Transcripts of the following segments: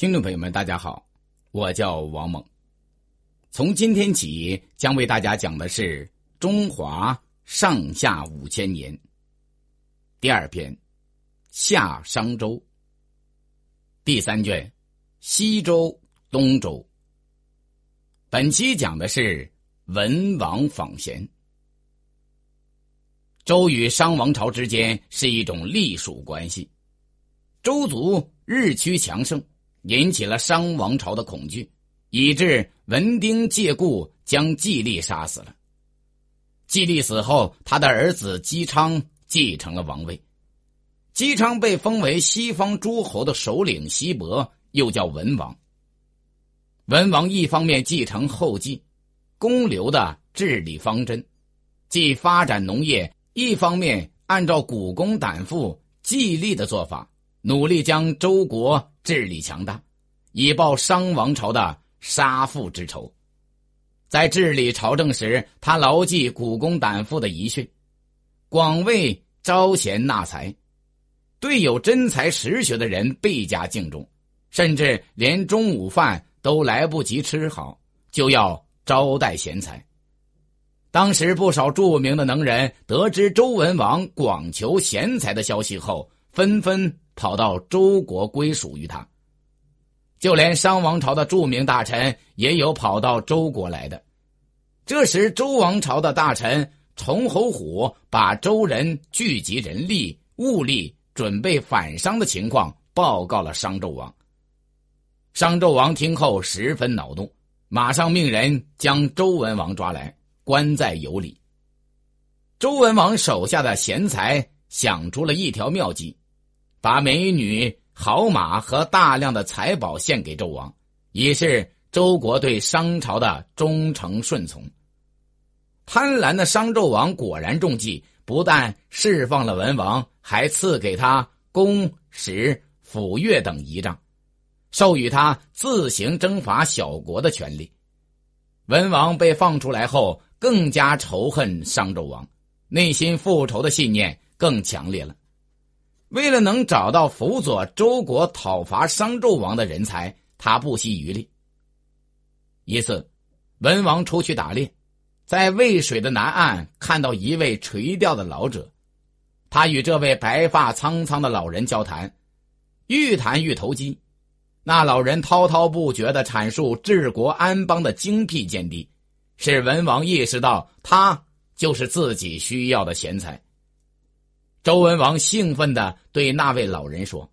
听众朋友们，大家好，我叫王猛。从今天起，将为大家讲的是中华上下五千年第二篇夏商周第三卷西周东周。本期讲的是文王访贤。周与商王朝之间是一种隶属关系，周族日趋强盛。引起了商王朝的恐惧，以致文丁借故将季历杀死了。季历死后，他的儿子姬昌继承了王位。姬昌被封为西方诸侯的首领西伯，又叫文王。文王一方面继承后继，公刘的治理方针，既发展农业，一方面按照古公胆父季历的做法。努力将周国治理强大，以报商王朝的杀父之仇。在治理朝政时，他牢记古公胆父的遗训，广为招贤纳才，对有真才实学的人倍加敬重，甚至连中午饭都来不及吃好，就要招待贤才。当时不少著名的能人得知周文王广求贤才的消息后，纷纷。跑到周国归属于他，就连商王朝的著名大臣也有跑到周国来的。这时，周王朝的大臣崇侯虎把周人聚集人力物力，准备反商的情况报告了商纣王。商纣王听后十分恼怒，马上命人将周文王抓来，关在有里。周文王手下的贤才想出了一条妙计。把美女、好马和大量的财宝献给纣王，以示周国对商朝的忠诚顺从。贪婪的商纣王果然中计，不但释放了文王，还赐给他公、使、府、乐等仪仗，授予他自行征伐小国的权利。文王被放出来后，更加仇恨商纣王，内心复仇的信念更强烈了。为了能找到辅佐周国讨伐商纣王的人才，他不惜余力。一次，文王出去打猎，在渭水的南岸看到一位垂钓的老者，他与这位白发苍苍的老人交谈，愈谈愈投机。那老人滔滔不绝的阐述治国安邦的精辟见地，使文王意识到他就是自己需要的贤才。周文王兴奋的对那位老人说：“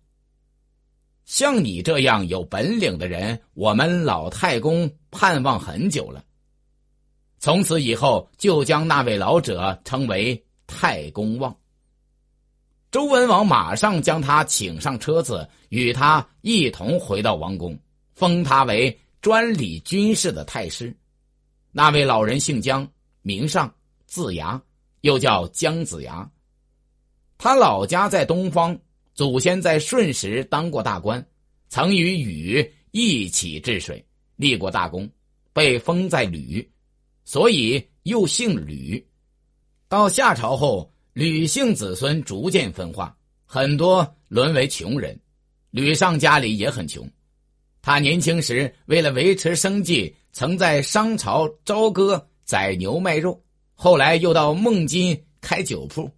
像你这样有本领的人，我们老太公盼望很久了。”从此以后，就将那位老者称为太公望。周文王马上将他请上车子，与他一同回到王宫，封他为专理军事的太师。那位老人姓姜，名尚，字牙，又叫姜子牙。他老家在东方，祖先在舜时当过大官，曾与禹一起治水，立过大功，被封在吕，所以又姓吕。到夏朝后，吕姓子孙逐渐分化，很多沦为穷人。吕尚家里也很穷，他年轻时为了维持生计，曾在商朝朝歌宰牛卖肉，后来又到孟津开酒铺。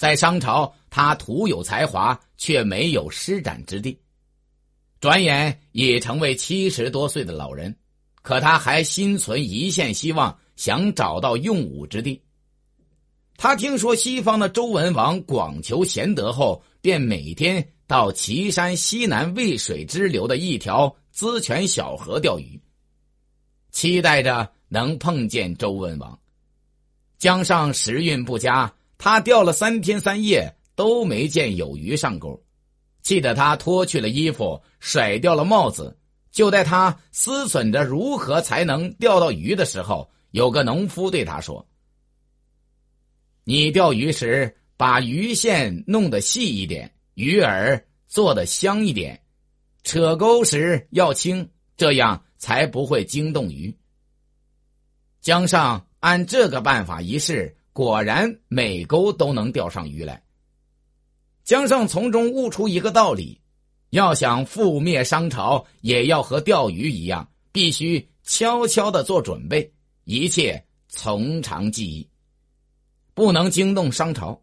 在商朝，他徒有才华，却没有施展之地。转眼已成为七十多岁的老人，可他还心存一线希望，想找到用武之地。他听说西方的周文王广求贤德后，便每天到岐山西南渭水支流的一条资泉小河钓鱼，期待着能碰见周文王。江上时运不佳。他钓了三天三夜都没见有鱼上钩，气得他脱去了衣服，甩掉了帽子。就在他思忖着如何才能钓到鱼的时候，有个农夫对他说：“你钓鱼时把鱼线弄得细一点，鱼饵做的香一点，扯钩时要轻，这样才不会惊动鱼。”江上按这个办法一试。果然，每钩都能钓上鱼来。江上从中悟出一个道理：要想覆灭商朝，也要和钓鱼一样，必须悄悄的做准备，一切从长计议，不能惊动商朝。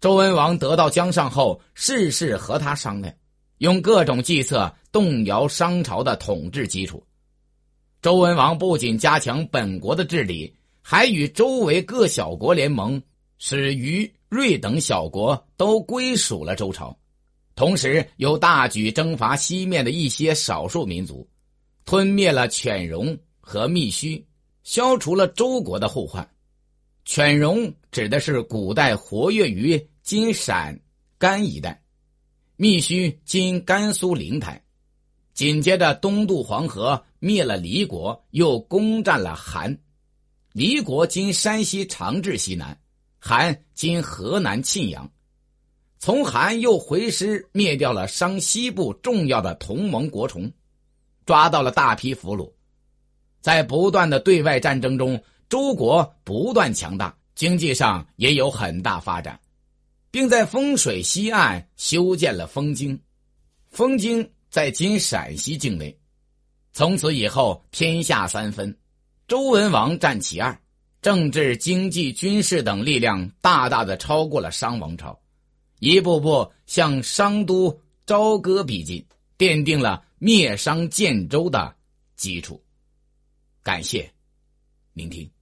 周文王得到姜尚后，事事和他商量，用各种计策动摇商朝的统治基础。周文王不仅加强本国的治理，还与周围各小国联盟，使于、芮等小国都归属了周朝。同时，又大举征伐西面的一些少数民族，吞灭了犬戎和密须，消除了周国的后患。犬戎指的是古代活跃于今陕甘一带，密须今甘肃灵台。紧接着东渡黄河。灭了黎国，又攻占了韩。黎国今山西长治西南，韩今河南沁阳。从韩又回师灭掉了商西部重要的同盟国虫，抓到了大批俘虏。在不断的对外战争中，周国不断强大，经济上也有很大发展，并在风水西岸修建了丰京。丰京在今陕西境内。从此以后，天下三分，周文王占其二，政治、经济、军事等力量大大的超过了商王朝，一步步向商都朝歌逼近，奠定了灭商建周的基础。感谢聆听。